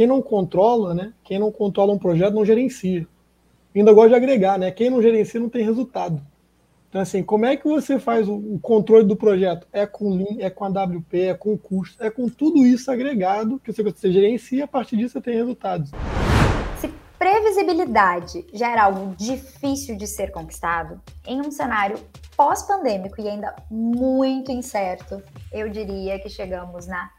quem não controla, né? Quem não controla um projeto não gerencia. Ainda gosta de agregar, né? Quem não gerencia não tem resultado. Então, assim, como é que você faz o, controle do projeto? É com Lean, é com a WP, é com custo, é com tudo isso agregado que você, você gerencia e a partir disso você tem resultados. Se previsibilidade já era algo difícil de ser conquistado, em um cenário pós-pandêmico e ainda muito incerto, eu diria que chegamos na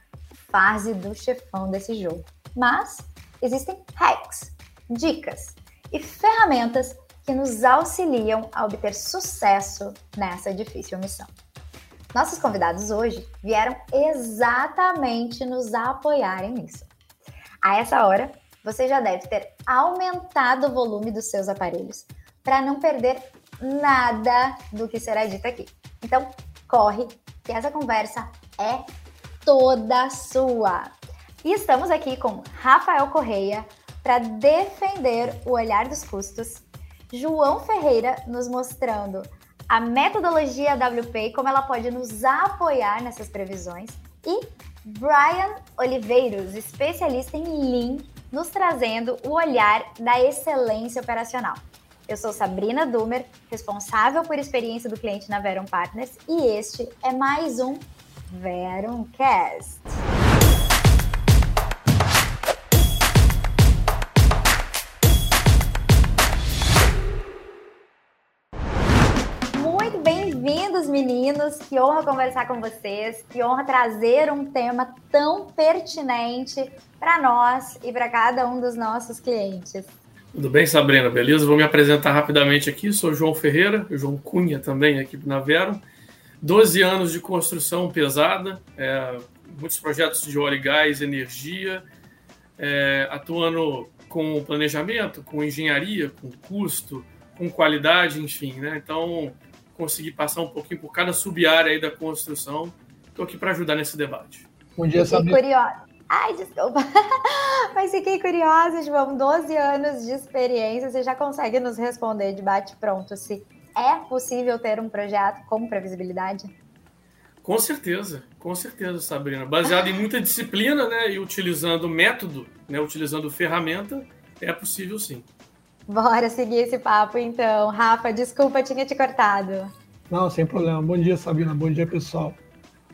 fase do chefão desse jogo. Mas existem hacks, dicas e ferramentas que nos auxiliam a obter sucesso nessa difícil missão. Nossos convidados hoje vieram exatamente nos apoiarem nisso. A essa hora, você já deve ter aumentado o volume dos seus aparelhos para não perder nada do que será dito aqui. Então, corre, que essa conversa é toda sua. E estamos aqui com Rafael Correia para defender o olhar dos custos João Ferreira nos mostrando a metodologia WP e como ela pode nos apoiar nessas previsões. E Brian Oliveiros, especialista em Lean, nos trazendo o olhar da excelência operacional. Eu sou Sabrina Dumer, responsável por experiência do cliente na Verum Partners, e este é mais um Verum Cast. Bem-vindos, meninos. Que honra conversar com vocês. Que honra trazer um tema tão pertinente para nós e para cada um dos nossos clientes. Tudo bem, Sabrina? Beleza? Vou me apresentar rapidamente aqui. Sou João Ferreira, João Cunha também aqui na Vero. 12 anos de construção pesada, é, muitos projetos de óleo e gás, energia, é, atuando com planejamento, com engenharia, com custo, com qualidade, enfim, né? Então, conseguir passar um pouquinho por cada sub-área aí da construção. Estou aqui para ajudar nesse debate. Bom dia, Sabrina. curiosa. Ai, desculpa. Mas fiquei curiosa, João. 12 anos de experiência, você já consegue nos responder de bate-pronto se é possível ter um projeto com previsibilidade? Com certeza, com certeza, Sabrina. Baseado em muita disciplina, né, e utilizando método, né, utilizando ferramenta, é possível sim. Bora seguir esse papo então. Rafa, desculpa, tinha te cortado. Não, sem problema. Bom dia, Sabina. Bom dia, pessoal.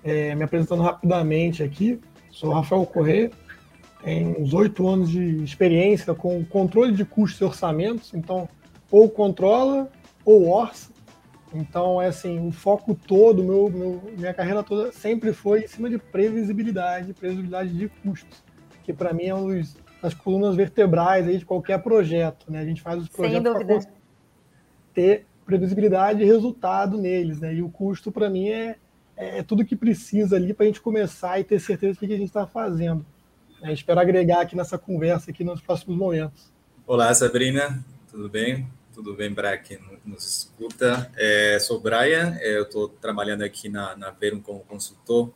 É, me apresentando rapidamente aqui, sou Rafael Corrêa, tenho uns oito anos de experiência com controle de custos e orçamentos, então ou controla ou orça. Então, é assim, o foco todo, meu, meu, minha carreira toda sempre foi em cima de previsibilidade, previsibilidade de custos, que para mim é um dos as colunas vertebrais aí de qualquer projeto, né? A gente faz os projetos para ter previsibilidade e resultado neles, né? E o custo para mim é, é, tudo que precisa ali para a gente começar e ter certeza do que a gente está fazendo. É, espero agregar aqui nessa conversa aqui nos próximos momentos. Olá, Sabrina, tudo bem? Tudo bem para nos escuta? É, sou Brian, é, eu estou trabalhando aqui na, na Verum como consultor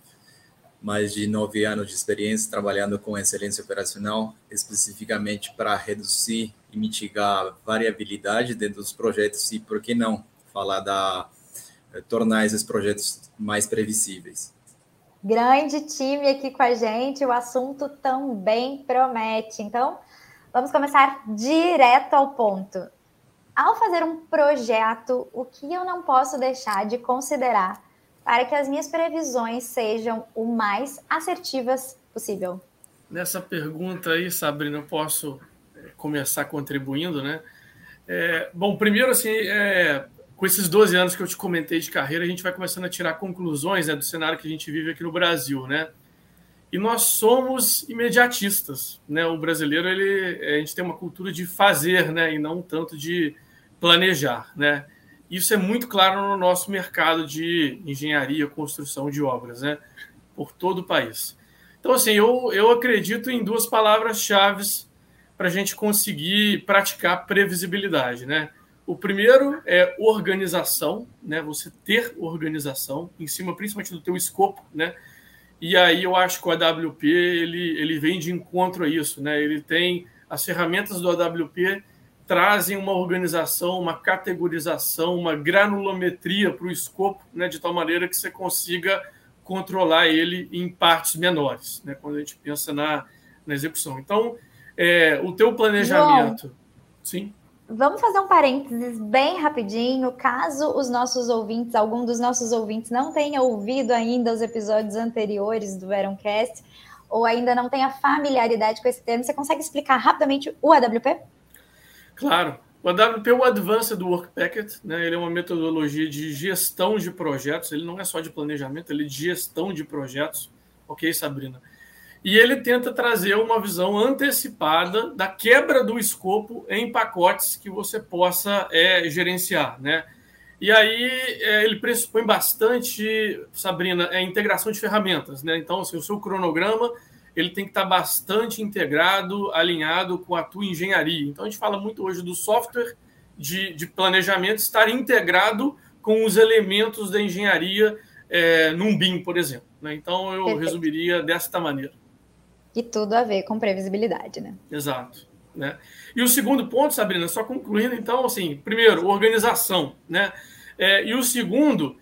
mais de nove anos de experiência trabalhando com excelência operacional, especificamente para reduzir e mitigar a variabilidade dentro dos projetos e, por que não, falar da eh, tornar esses projetos mais previsíveis. Grande time aqui com a gente, o assunto também promete. Então, vamos começar direto ao ponto. Ao fazer um projeto, o que eu não posso deixar de considerar para que as minhas previsões sejam o mais assertivas possível? Nessa pergunta aí, Sabrina, eu posso é, começar contribuindo, né? É, bom, primeiro, assim, é, com esses 12 anos que eu te comentei de carreira, a gente vai começando a tirar conclusões né, do cenário que a gente vive aqui no Brasil, né? E nós somos imediatistas, né? O brasileiro, ele, a gente tem uma cultura de fazer, né? E não tanto de planejar, né? Isso é muito claro no nosso mercado de engenharia, construção de obras, né? Por todo o país. Então, assim, eu, eu acredito em duas palavras-chave para a gente conseguir praticar previsibilidade, né? O primeiro é organização, né? Você ter organização em cima, principalmente do teu escopo, né? E aí eu acho que o AWP ele, ele vem de encontro a isso, né? Ele tem as ferramentas do AWP trazem uma organização, uma categorização, uma granulometria para o escopo, né, de tal maneira que você consiga controlar ele em partes menores. Né? Quando a gente pensa na, na execução. Então, é, o teu planejamento. João, sim. Vamos fazer um parênteses bem rapidinho, caso os nossos ouvintes, algum dos nossos ouvintes não tenha ouvido ainda os episódios anteriores do Veroncast, ou ainda não tenha familiaridade com esse termo, você consegue explicar rapidamente o AWP? Claro. O AWP é o Advanced Work Packet, né? ele é uma metodologia de gestão de projetos, ele não é só de planejamento, ele é de gestão de projetos, ok, Sabrina? E ele tenta trazer uma visão antecipada da quebra do escopo em pacotes que você possa é, gerenciar, né? E aí é, ele pressupõe bastante, Sabrina, a é, integração de ferramentas, né? Então, assim, o seu cronograma ele tem que estar bastante integrado, alinhado com a tua engenharia. Então, a gente fala muito hoje do software de, de planejamento estar integrado com os elementos da engenharia é, num BIM, por exemplo. Né? Então, eu Perfeito. resumiria desta maneira. E tudo a ver com previsibilidade, né? Exato. Né? E o segundo ponto, Sabrina, só concluindo, então, assim, primeiro, organização, né? É, e o segundo,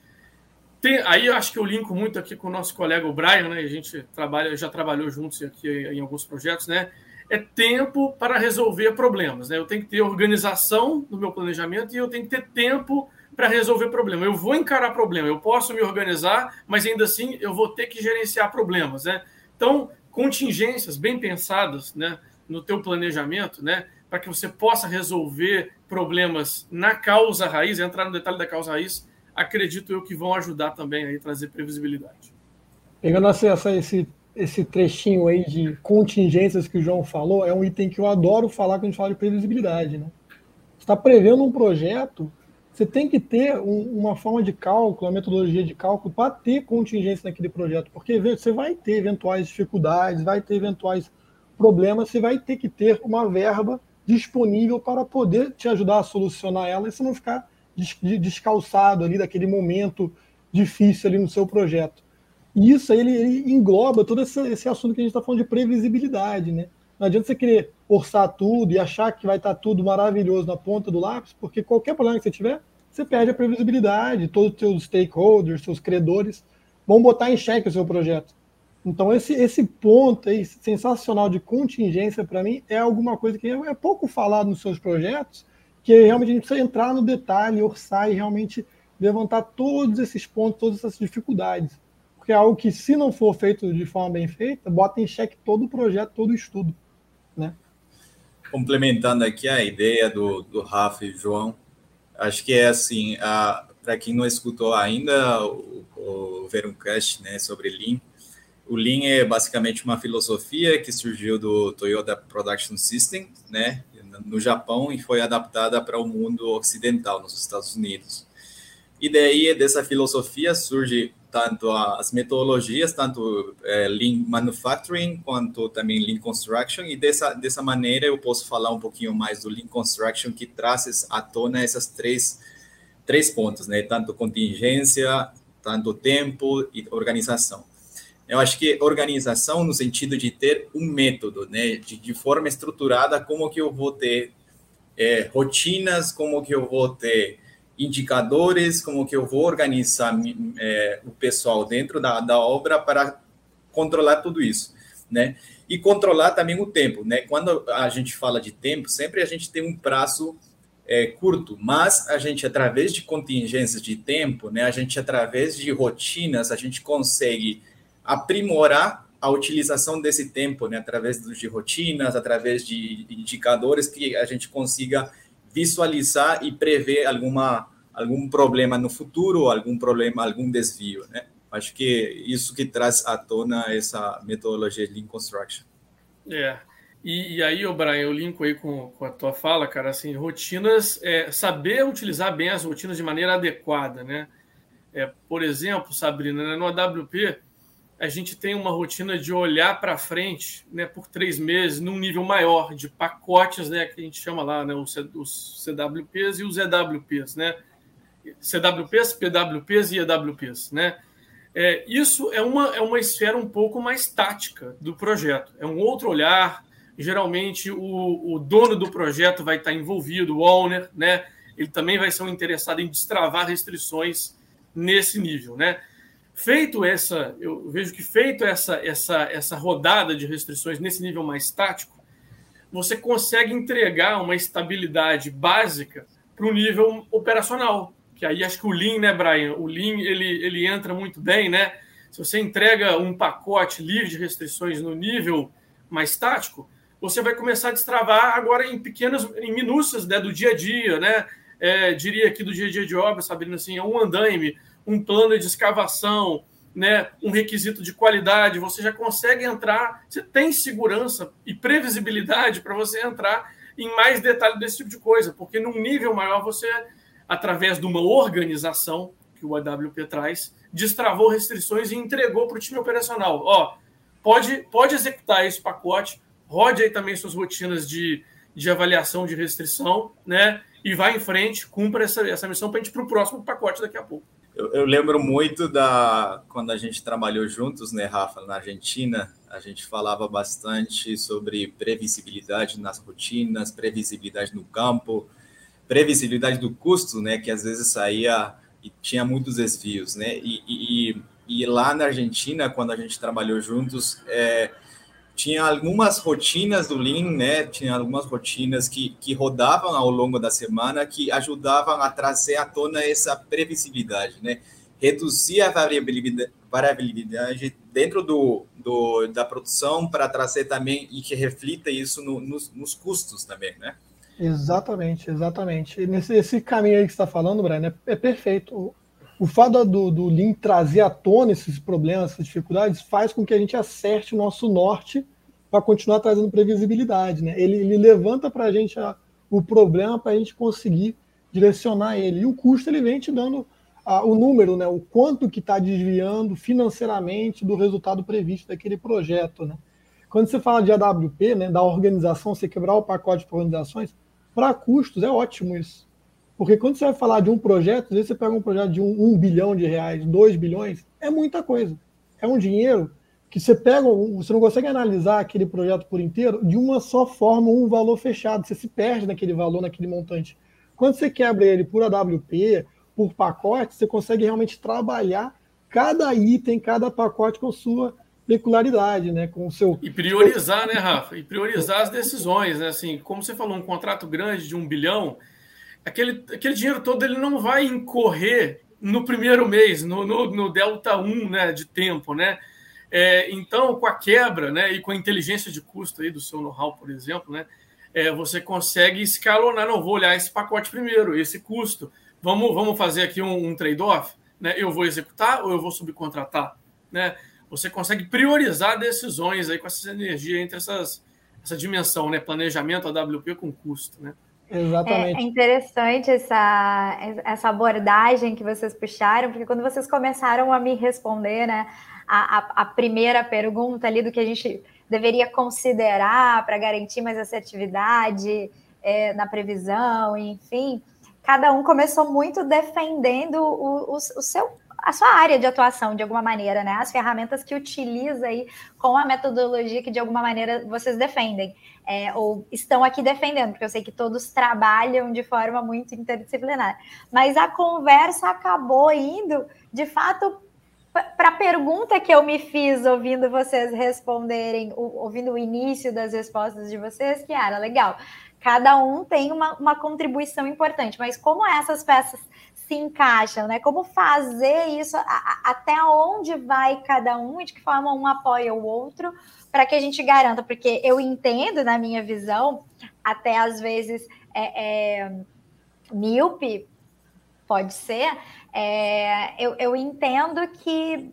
tem, aí eu acho que eu linko muito aqui com o nosso colega o Brian, né? A gente trabalha, já trabalhou juntos aqui em alguns projetos, né? É tempo para resolver problemas, né? Eu tenho que ter organização no meu planejamento e eu tenho que ter tempo para resolver problema. Eu vou encarar problema, eu posso me organizar, mas ainda assim eu vou ter que gerenciar problemas, né? Então, contingências bem pensadas, né, no teu planejamento, né, para que você possa resolver problemas na causa raiz, entrar no detalhe da causa raiz, acredito eu que vão ajudar também a trazer previsibilidade. Pegando essa, esse, esse trechinho aí de contingências que o João falou, é um item que eu adoro falar quando a gente fala de previsibilidade. Né? Você está prevendo um projeto, você tem que ter um, uma forma de cálculo, uma metodologia de cálculo para ter contingência naquele projeto, porque você vai ter eventuais dificuldades, vai ter eventuais problemas, você vai ter que ter uma verba disponível para poder te ajudar a solucionar ela e você não ficar descalçado ali daquele momento difícil ali no seu projeto. E isso ele, ele engloba todo esse, esse, assunto que a gente está falando de previsibilidade, né? Não adianta você querer orçar tudo e achar que vai estar tá tudo maravilhoso na ponta do lápis, porque qualquer problema que você tiver, você perde a previsibilidade, todos os seus stakeholders, seus credores vão botar em xeque o seu projeto. Então esse, esse ponto aí, sensacional de contingência para mim é alguma coisa que é pouco falado nos seus projetos que realmente a gente precisa entrar no detalhe, orçar e realmente levantar todos esses pontos, todas essas dificuldades. Porque é algo que, se não for feito de forma bem feita, bota em xeque todo o projeto, todo o estudo. Né? Complementando aqui a ideia do, do Rafa e João, acho que é assim, para quem não escutou ainda o, o Veruncast né, sobre Lean, o Lean é basicamente uma filosofia que surgiu do Toyota Production System, né? No Japão e foi adaptada para o mundo ocidental, nos Estados Unidos. E daí, dessa filosofia, surge tanto as metodologias, tanto é, Lean Manufacturing, quanto também Lean Construction, e dessa, dessa maneira eu posso falar um pouquinho mais do Lean Construction, que traz à tona essas três, três pontos, né? tanto contingência, tanto tempo e organização. Eu acho que organização no sentido de ter um método, né, de, de forma estruturada, como que eu vou ter é, rotinas, como que eu vou ter indicadores, como que eu vou organizar é, o pessoal dentro da, da obra para controlar tudo isso, né? E controlar também o tempo, né? Quando a gente fala de tempo, sempre a gente tem um prazo é, curto, mas a gente, através de contingências de tempo, né? A gente, através de rotinas, a gente consegue aprimorar a utilização desse tempo, né, através de rotinas, através de indicadores que a gente consiga visualizar e prever alguma algum problema no futuro, algum problema, algum desvio, né? Acho que isso que traz à tona essa metodologia de Lean Construction. É. E, e aí, o Brian, eu linko aí com, com a tua fala, cara, assim, rotinas, é, saber utilizar bem as rotinas de maneira adequada, né? É, por exemplo, Sabrina, né, no AWP, a gente tem uma rotina de olhar para frente né, por três meses num nível maior de pacotes, né, que a gente chama lá né, os, CWPs e os EWPs, né? CWPs, PWPs e EWPs, né? É, isso é uma, é uma esfera um pouco mais tática do projeto. É um outro olhar. Geralmente o, o dono do projeto vai estar envolvido, o owner, né? Ele também vai ser um interessado em destravar restrições nesse nível, né? Feito essa, eu vejo que feito essa, essa, essa rodada de restrições nesse nível mais tático, você consegue entregar uma estabilidade básica para o nível operacional. Que aí acho que o Lean, né, Brian? O Lean ele, ele entra muito bem, né? Se você entrega um pacote livre de restrições no nível mais tático, você vai começar a destravar agora em pequenas, em minúcias né, do dia a dia, né? É, diria aqui do dia a dia de obra, sabendo assim, é um andaime, um plano de escavação, né, um requisito de qualidade, você já consegue entrar, você tem segurança e previsibilidade para você entrar em mais detalhe desse tipo de coisa, porque num nível maior você, através de uma organização que o AWP traz, destravou restrições e entregou para o time operacional. Ó, pode, pode executar esse pacote, rode aí também suas rotinas de, de avaliação de restrição, né? E vai em frente, cumpra essa, essa missão para a gente para o próximo pacote daqui a pouco. Eu, eu, lembro muito da quando a gente trabalhou juntos, né, Rafa, na Argentina, a gente falava bastante sobre previsibilidade nas rotinas, previsibilidade no campo, previsibilidade do custo, né, que às vezes saía e tinha muitos desvios, né, e, e, e lá na Argentina, quando a gente trabalhou juntos, é, tinha algumas rotinas do Lean, né? Tinha algumas rotinas que, que rodavam ao longo da semana que ajudavam a trazer à tona essa previsibilidade, né? Reduzir a variabilidade, variabilidade dentro do, do, da produção para trazer também e que reflita isso no, nos, nos custos também, né? Exatamente, exatamente. nesse esse caminho aí que está falando, Brian, é, é perfeito. O, fato do, do Lean trazer à tona esses problemas, essas dificuldades, faz com que a gente acerte o nosso norte para continuar trazendo previsibilidade. Né? Ele, ele levanta para a gente o problema para a gente conseguir direcionar ele. E o custo ele vem te dando a, o número, né? o quanto que está desviando financeiramente do resultado previsto daquele projeto. Né? Quando você fala de AWP, né, da organização, você quebrar o pacote para organizações, para custos é ótimo isso. Porque quando você vai falar de um projeto, às vezes você pega um projeto de um, um bilhão de reais, dois bilhões, é muita coisa. É um dinheiro que você pega, você não consegue analisar aquele projeto por inteiro de uma só forma, um valor fechado. Você se perde naquele valor, naquele montante. Quando você quebra ele por AWP, por pacote, você consegue realmente trabalhar cada item, cada pacote com sua peculiaridade, né? Com o seu. E priorizar, né, Rafa? E priorizar as decisões, né? Assim, como você falou, um contrato grande de um bilhão aquele, aquele dinheiro todo ele não vai incorrer no primeiro mês, no, no, no delta 1 né, de tempo, né? É, então, com a quebra né, e com a inteligência de custo aí do seu know-how, por exemplo, né, é, você consegue escalonar. Não, vou olhar esse pacote primeiro, esse custo. Vamos, vamos fazer aqui um, um trade-off? Né? Eu vou executar ou eu vou subcontratar? Né? Você consegue priorizar decisões aí com essa energia entre essas, essa dimensão, né? planejamento AWP com custo. Né? Exatamente. É, é, interessante essa, essa abordagem que vocês puxaram, porque quando vocês começaram a me responder, né, a, a, a primeira pergunta ali do que a gente deveria considerar para garantir mais assertividade é, na previsão, enfim, cada um começou muito defendendo o, o, o seu a sua área de atuação de alguma maneira, né? As ferramentas que utiliza aí com a metodologia que de alguma maneira vocês defendem é, ou estão aqui defendendo, porque eu sei que todos trabalham de forma muito interdisciplinar. Mas a conversa acabou indo, de fato, para a pergunta que eu me fiz ouvindo vocês responderem, ouvindo o início das respostas de vocês, que era legal. Cada um tem uma, uma contribuição importante, mas como essas peças se encaixam, né? Como fazer isso, a, a, até onde vai cada um de que forma um apoia o outro, para que a gente garanta, porque eu entendo, na minha visão, até às vezes é, é, míope, pode ser, é, eu, eu entendo que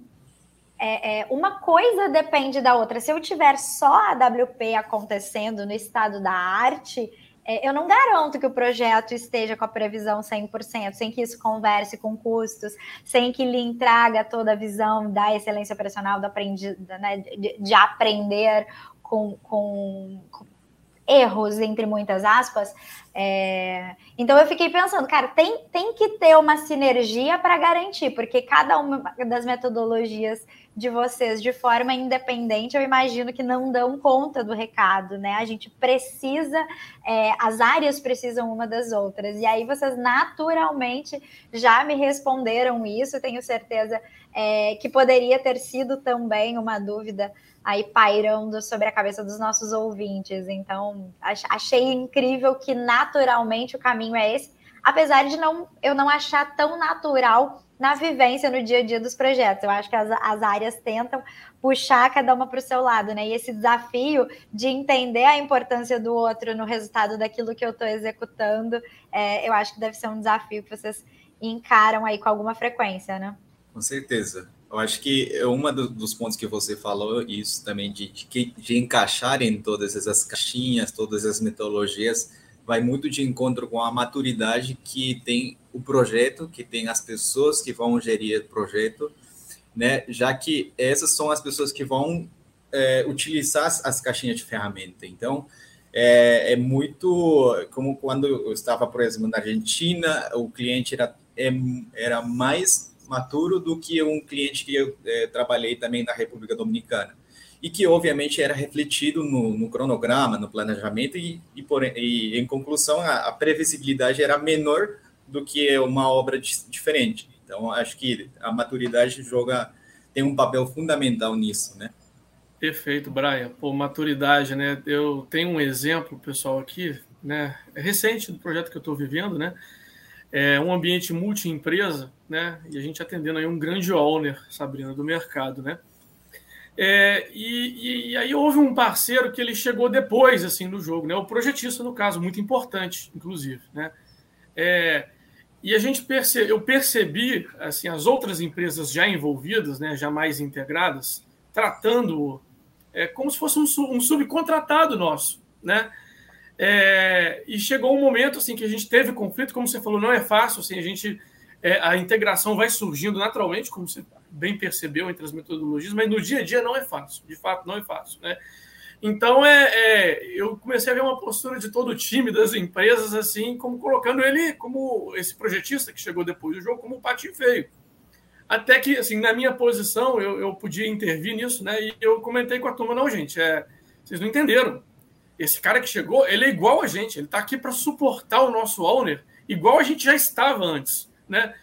é, é, uma coisa depende da outra. Se eu tiver só a WP acontecendo no estado da arte, eu não garanto que o projeto esteja com a previsão 100%, sem que isso converse com custos, sem que lhe traga toda a visão da excelência operacional, da aprendida, né, de, de, aprender com, com, com erros, entre muitas aspas. É... Então eu fiquei pensando, cara, tem, tem que ter uma sinergia para garantir, porque cada uma das metodologias de vocês de forma independente, eu imagino que não dão conta do recado, né? A gente precisa, é, as áreas precisam uma das outras. E aí vocês naturalmente já me responderam isso, tenho certeza é, que poderia ter sido também uma dúvida aí pairando sobre a cabeça dos nossos ouvintes. Então, achei incrível que naturalmente o caminho é esse, apesar de não eu não achar tão natural na vivência no dia a dia dos projetos. Eu acho que as, as áreas tentam puxar cada uma para o seu lado, né? E esse desafio de entender a importância do outro no resultado daquilo que eu estou executando, é, eu acho que deve ser um desafio que vocês encaram aí com alguma frequência, né? Com certeza. Eu acho que é um do, dos pontos que você falou, isso também de, de, de encaixar em todas essas caixinhas, todas as metodologias, vai muito de encontro com a maturidade que tem o projeto, que tem as pessoas que vão gerir o projeto, né? Já que essas são as pessoas que vão é, utilizar as, as, caixinhas de ferramenta. Então, é, é, muito como quando eu estava, por exemplo, na Argentina, o cliente era, é, era mais maturo do que um cliente que eu é, trabalhei também na República Dominicana e que obviamente era refletido no, no cronograma, no planejamento e, e, por, e em conclusão a, a, previsibilidade era menor do que uma obra diferente. Então acho que a maturidade joga tem um papel fundamental nisso, né? Perfeito, Brian. Pô, maturidade, né? Eu tenho um exemplo, pessoal, aqui, né? É recente do projeto que eu estou vivendo, né? É um ambiente multi-empresa, né? E a gente atendendo aí um grande owner, Sabrina, do mercado, né? É, e, e, aí houve um parceiro que ele chegou depois assim no jogo, né? O projetista no caso, muito importante, inclusive, né? É, e a gente perce, eu percebi assim as outras empresas já envolvidas, né? Já mais integradas, tratando é, como se fosse um, um subcontratado nosso, né? É, e chegou um momento assim que a gente teve conflito, como você falou, não é fácil, assim, a gente é, a integração vai surgindo naturalmente, como você bem percebeu entre as metodologias, mas no dia a dia não é fácil, de fato não é fácil, né? Então é, é, eu comecei a ver uma postura de todo o time das empresas assim, como colocando ele como esse projetista que chegou depois do jogo como um patinho feio. Até que, assim, na minha posição, eu, eu podia intervir nisso, né? E eu comentei com a turma, não, gente, é, vocês não entenderam. Esse cara que chegou, ele é igual a gente, ele está aqui para suportar o nosso owner, igual a gente já estava antes, né?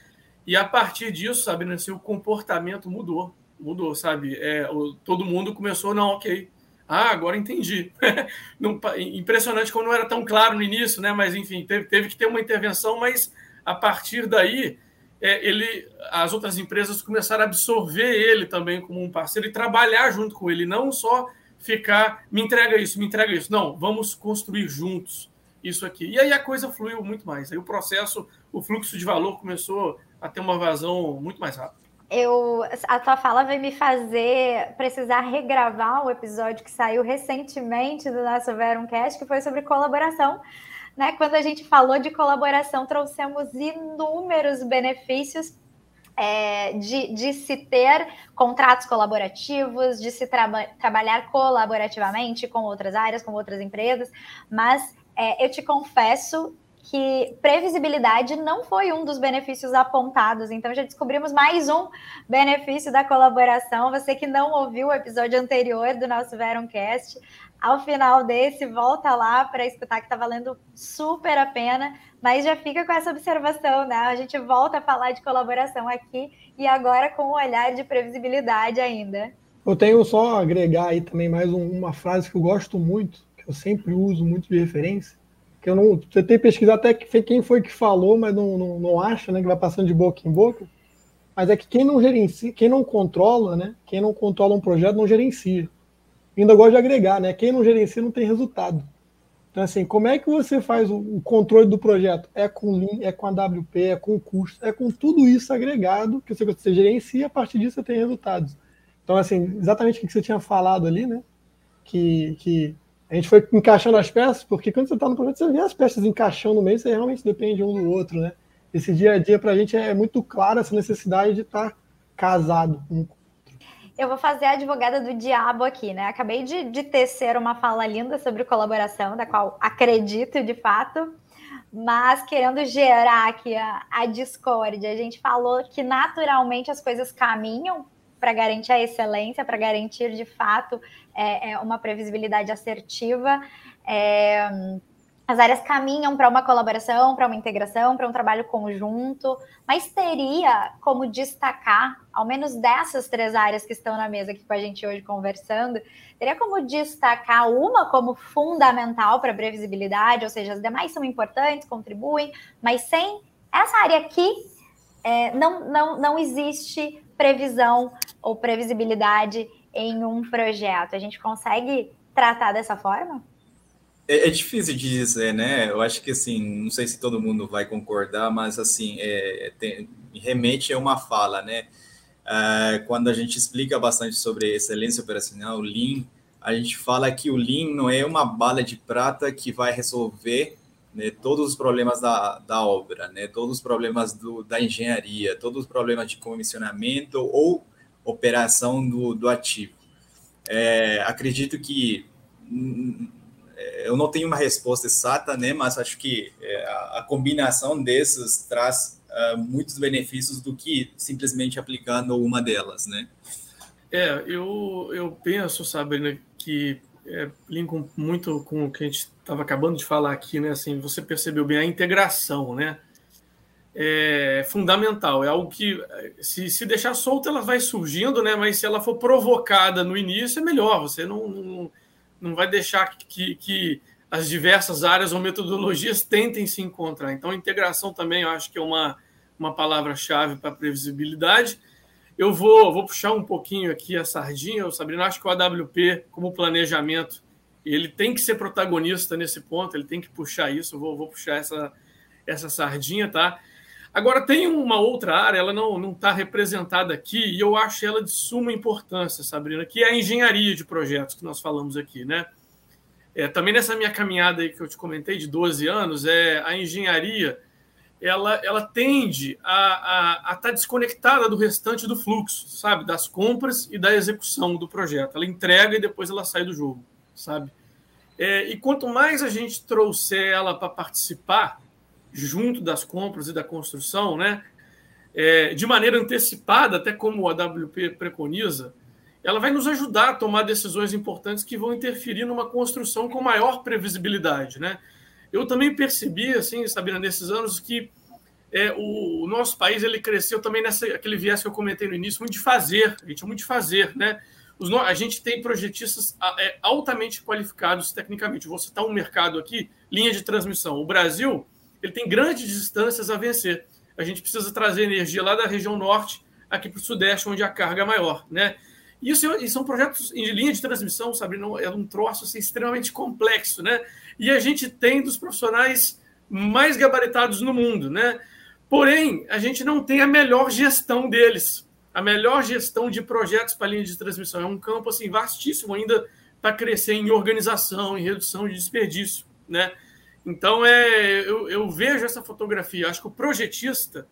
E a partir disso, sabe, assim, o comportamento mudou. Mudou, sabe? É, o, todo mundo começou, não, ok. Ah, agora entendi. impressionante como não era tão claro no início, né? Mas, enfim, teve, teve que ter uma intervenção, mas a partir daí, é, ele, as outras empresas começaram a absorver ele também como um parceiro e trabalhar junto com ele, não só ficar, me entrega isso, me entrega isso. Não, vamos construir juntos isso aqui. E aí a coisa fluiu muito mais. Aí o processo, o fluxo de valor começou a ter uma vazão muito mais rápida. Eu, a tua fala vai me fazer precisar regravar o episódio que saiu recentemente do nosso Veruncast, que foi sobre colaboração. Né? Quando a gente falou de colaboração, trouxemos inúmeros benefícios é, de, de, se ter contratos colaborativos, de se traba trabalhar colaborativamente com outras áreas, com outras empresas, mas é, eu te confesso que previsibilidade não foi um dos benefícios apontados. Então já descobrimos mais um benefício da colaboração. Você que não ouviu o episódio anterior do nosso Veroncast, ao final desse, volta lá para escutar que está valendo super a pena. Mas já fica com essa observação, né? A gente volta a falar de colaboração aqui e agora com um olhar de previsibilidade ainda. Eu tenho só agregar aí também mais um, uma frase que eu gosto muito, que eu sempre uso muito de referência, que eu não. Você tem pesquisado até que quem foi que falou, mas não, não, não acha, né? Que vai passando de boca em boca. Mas é que quem não gerencia, quem não controla, né? Quem não controla um projeto não gerencia. ainda gosto de agregar, né? Quem não gerencia não tem resultado. Então, assim, como é que você faz o, o controle do projeto? É com Lean, é com a WP, é com custo, é com tudo isso agregado que você, você gerencia e a partir disso você tem resultados. Então, assim, exatamente o que você tinha falado ali, né? Que, que a gente foi encaixando as peças, porque quando você está no projeto, você vê as peças encaixando no meio, você realmente depende um do outro, né? Esse dia a dia para a gente é muito claro essa necessidade de estar tá casado eu vou fazer a advogada do diabo aqui, né? Acabei de, de tecer uma fala linda sobre colaboração, da qual acredito de fato, mas querendo gerar aqui a, a discórdia. A gente falou que naturalmente as coisas caminham para garantir a excelência, para garantir de fato é, é, uma previsibilidade assertiva. É, as áreas caminham para uma colaboração, para uma integração, para um trabalho conjunto, mas teria como destacar, ao menos dessas três áreas que estão na mesa aqui com a gente hoje conversando, teria como destacar uma como fundamental para a previsibilidade, ou seja, as demais são importantes, contribuem, mas sem essa área aqui, é, não, não, não existe previsão ou previsibilidade em um projeto. A gente consegue tratar dessa forma? É, é, difícil de dizer, né? Eu acho que assim, não sei se todo mundo vai concordar, mas assim, é, tem, remete a uma fala, né? É, quando a gente explica bastante sobre excelência operacional, o Lean, a gente fala que o Lean não é uma bala de prata que vai resolver né, todos os problemas da, da obra, né, todos os problemas do, da engenharia, todos os problemas de comissionamento ou operação do, do ativo. É, acredito que é, eu não tenho uma resposta exata, né, mas acho que é, a, a, combinação desses traz uh, muitos benefícios do que simplesmente aplicando uma delas, né? É, eu, eu penso, Sabrina, que é, linkam muito com o que a gente estava acabando de falar aqui, né? Assim, você percebeu bem a integração, né? É fundamental, é algo que se, se deixar solta ela vai surgindo, né? Mas se ela for provocada no início é melhor. Você não, não não vai deixar que, que as diversas áreas ou metodologias tentem se encontrar. Então, a integração também eu acho que é uma, uma palavra-chave para previsibilidade. Eu vou, vou puxar um pouquinho aqui a sardinha, Sabrina. Acho que o AWP, como planejamento, ele tem que ser protagonista nesse ponto, ele tem que puxar isso. Vou, vou puxar essa, essa sardinha, tá? Agora, tem uma outra área, ela não está representada aqui, e eu acho ela de suma importância, Sabrina, que é a engenharia de projetos que nós falamos aqui, né? É, também nessa minha caminhada aí que eu te comentei, de 12 anos, é, a engenharia ela, ela tende a estar tá desconectada do restante do fluxo, sabe? Das compras e da execução do projeto. Ela entrega e depois ela sai do jogo, sabe? É, e quanto mais a gente trouxer ela para participar junto das compras e da construção, né? É, de maneira antecipada, até como a WP preconiza, ela vai nos ajudar a tomar decisões importantes que vão interferir numa construção com maior previsibilidade, né? Eu também percebi, assim, Sabina, nesses anos que é, o, o, nosso país ele cresceu também nessa aquele viés que eu comentei no início, muito de fazer, a gente é muito de fazer, né? Os, a gente tem projetistas é, altamente qualificados tecnicamente. Vou citar um mercado aqui, linha de transmissão. O Brasil ele tem grandes distâncias a vencer. A gente precisa trazer energia lá da região norte aqui para o sudeste, onde a carga é maior, né? Isso, e são projetos em linha de transmissão? Não, é um troço assim, extremamente complexo, né? E a gente tem dos profissionais mais gabaritados no mundo, né? Porém, a gente não tem a melhor gestão deles. A melhor gestão de projetos para linha de transmissão. É um campo assim vastíssimo ainda para crescer em organização, em redução de desperdício, né? Então, é, eu, eu vejo essa fotografia. Acho que o projetista,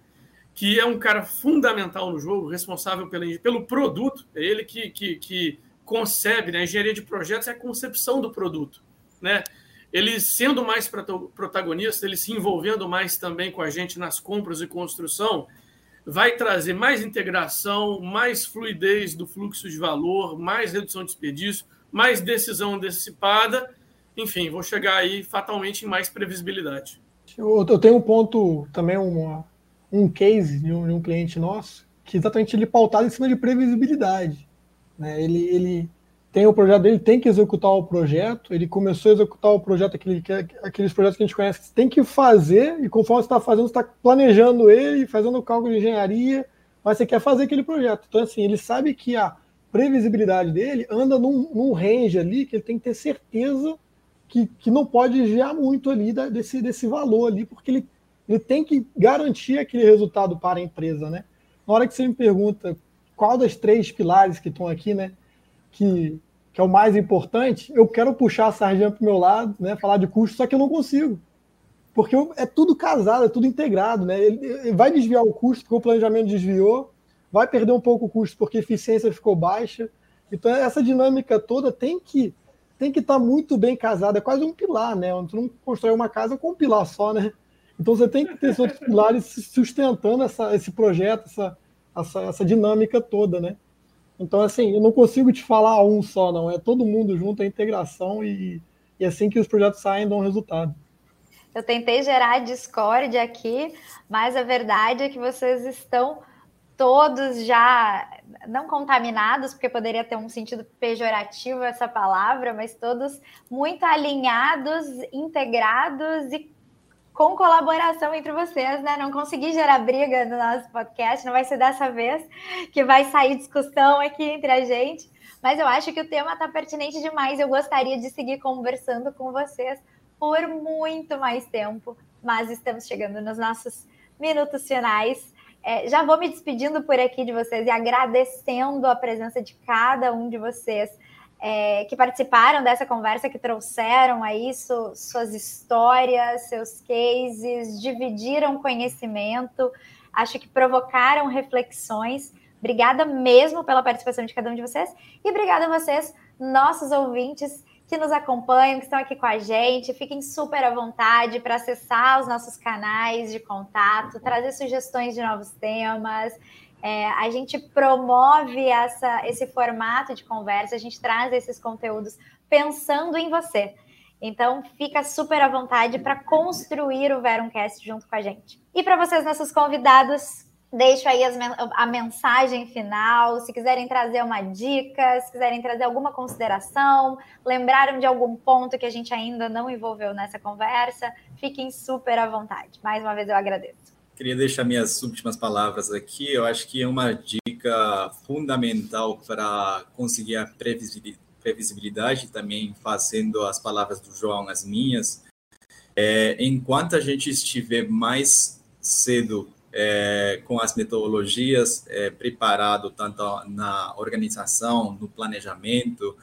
que é um cara fundamental no jogo, responsável pela, pelo produto, é ele que, que, que concebe, né? A engenharia de projetos é a concepção do produto, né? Ele sendo mais protagonista, ele se envolvendo mais também com a gente nas compras e construção, vai trazer mais integração, mais fluidez do fluxo de valor, mais redução de desperdício, mais decisão antecipada enfim, vou chegar aí fatalmente em mais previsibilidade. Eu, tenho um ponto, também uma, um case de um, de um, cliente nosso, que exatamente ele pautado em cima de previsibilidade. Né? Ele, ele tem o projeto dele, tem que executar o projeto, ele começou a executar o projeto, aquele, aqueles projetos que a gente conhece, que tem que fazer, e conforme você está fazendo, você está planejando ele, fazendo o cálculo de engenharia, mas você quer fazer aquele projeto. Então, assim, ele sabe que a previsibilidade dele anda num, num range ali que ele tem que ter certeza que, que não pode desviar muito ali da, desse, desse valor ali, porque ele, ele tem que garantir aquele resultado para a empresa, né? Na hora que você me pergunta qual das três pilares que estão aqui, né, que, que é o mais importante, eu quero puxar a sardinha para o meu lado, né, falar de custo, só que eu não consigo. Porque é tudo casado, é tudo integrado, né? Ele, ele vai desviar o custo, porque o planejamento desviou, vai perder um pouco o custo porque a eficiência ficou baixa. Então, essa dinâmica toda tem que tem que estar tá muito bem casada, é quase um pilar, né? Tu não constrói uma casa com um pilar só, né? Então você tem que ter esses outros pilares sustentando essa, esse projeto, essa, essa, essa dinâmica toda, né? Então, assim, eu não consigo te falar um só, não. É todo mundo junto, a integração e, e assim que os projetos saem, dão resultado. Eu tentei gerar discórdia aqui, mas a verdade é que vocês estão todos já não contaminados, porque poderia ter um sentido pejorativo essa palavra, mas todos muito alinhados, integrados e com colaboração entre vocês, né? Não consegui gerar briga no nosso podcast, não vai ser dessa vez que vai sair discussão aqui entre a gente, mas eu acho que o tema está pertinente demais. Eu gostaria de seguir conversando com vocês por muito mais tempo, mas estamos chegando nos nossos minutos finais. É, já vou me despedindo por aqui de vocês e agradecendo a presença de cada um de vocês é, que participaram dessa conversa, que trouxeram aí su, suas histórias, seus cases, dividiram conhecimento, acho que provocaram reflexões. Obrigada mesmo pela participação de cada um de vocês e obrigada a vocês, nossos ouvintes que nos acompanham, que estão aqui com a gente. Fiquem super à vontade para acessar os nossos canais de contato, trazer sugestões de novos temas. É, a gente promove essa, esse formato de conversa, a gente traz esses conteúdos pensando em você. Então, fica super à vontade para construir o Veruncast junto com a gente. E para vocês, nossos convidados, Deixo aí as, a mensagem final. Se quiserem trazer uma dica, se quiserem trazer alguma consideração, lembraram de algum ponto que a gente ainda não envolveu nessa conversa, fiquem super à vontade. Mais uma vez eu agradeço. Queria deixar minhas últimas palavras aqui. Eu acho que é uma dica fundamental para conseguir a previsibilidade, também fazendo as palavras do João as minhas. É, enquanto a gente estiver mais cedo é, com as metodologias é, preparado tanto na organização, no planejamento,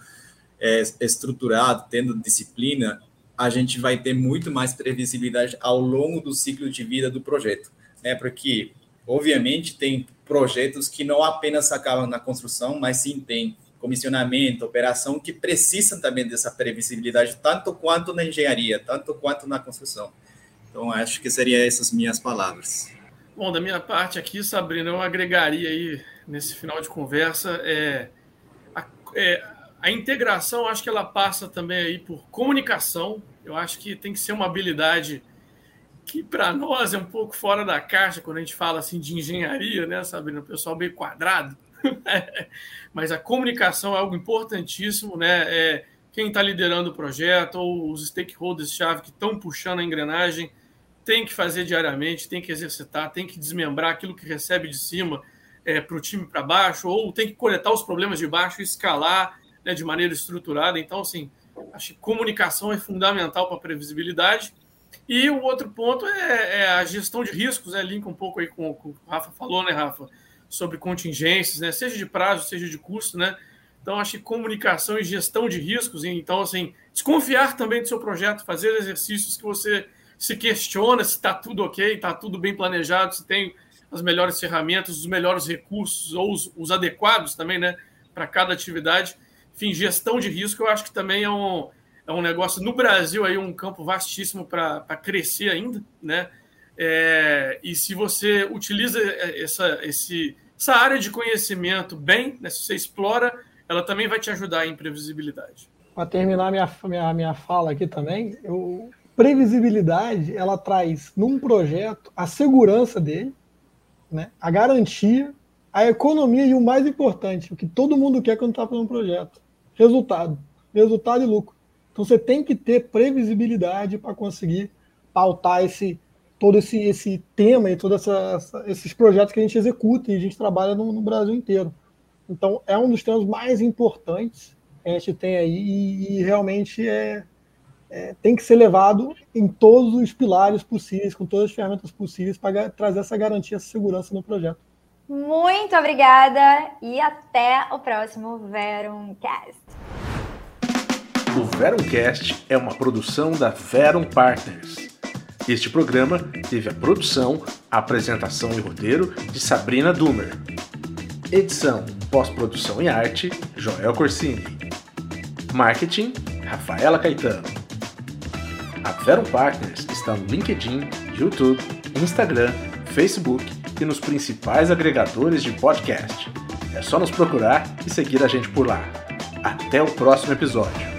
é, estruturado, tendo disciplina, a gente vai ter muito mais previsibilidade ao longo do ciclo de vida do projeto, né? Porque obviamente tem projetos que não apenas acabam na construção, mas sim tem comissionamento, operação que precisam também dessa previsibilidade tanto quanto na engenharia, tanto quanto na construção. Então acho que seriam essas minhas palavras. Bom, da minha parte aqui, Sabrina, eu agregaria aí nesse final de conversa é, a, é, a integração, acho que ela passa também aí por comunicação. Eu acho que tem que ser uma habilidade que para nós é um pouco fora da caixa quando a gente fala assim de engenharia, né, Sabrina? O pessoal meio quadrado. Mas a comunicação é algo importantíssimo, né? É, quem está liderando o projeto ou os stakeholders-chave que estão puxando a engrenagem tem que fazer diariamente, tem que exercitar, tem que desmembrar aquilo que recebe de cima é, para o time para baixo, ou tem que coletar os problemas de baixo e escalar né, de maneira estruturada. Então, assim, acho que comunicação é fundamental para a previsibilidade. E o outro ponto é, é, a gestão de riscos, né? Linka um pouco aí com, com o que o Rafa falou, né, Rafa? Sobre contingências, né? Seja de prazo, seja de custo, né? Então, acho que comunicação e gestão de riscos, então, assim, desconfiar também do seu projeto, fazer exercícios que você se questiona se está tudo ok, está tudo bem planejado, se tem as melhores ferramentas, os melhores recursos ou os, os adequados também, né, para cada atividade. Enfim, gestão de risco eu acho que também é um, é um negócio no Brasil aí um campo vastíssimo para crescer ainda, né? É, e se você utiliza essa, esse, essa área de conhecimento bem, né, se você explora, ela também vai te ajudar em previsibilidade. Para terminar minha, minha, minha fala aqui também, eu previsibilidade ela traz num projeto a segurança dele, né, a garantia, a economia e o mais importante, o que todo mundo quer quando está fazendo um projeto: resultado. Resultado e lucro. Então você tem que ter previsibilidade para conseguir pautar esse todo esse, esse tema e todos esses projetos que a gente executa e a gente trabalha no, no, Brasil inteiro. Então é um dos temas mais importantes que a gente tem aí e, e realmente é, é, tem que ser levado em todos os pilares possíveis, com todas as ferramentas possíveis, para trazer essa garantia, essa segurança no projeto. Muito obrigada e até o próximo Veruncast. O Veruncast é uma produção da Verum Partners. Este programa teve a produção, a apresentação e roteiro de Sabrina Dumer. Edição, pós-produção e arte, Joel Corsini. Marketing, Rafaela Caetano. A Vero Partners está no LinkedIn, YouTube, Instagram, Facebook e nos principais agregadores de podcast. É só nos procurar e seguir a gente por lá. Até o próximo episódio.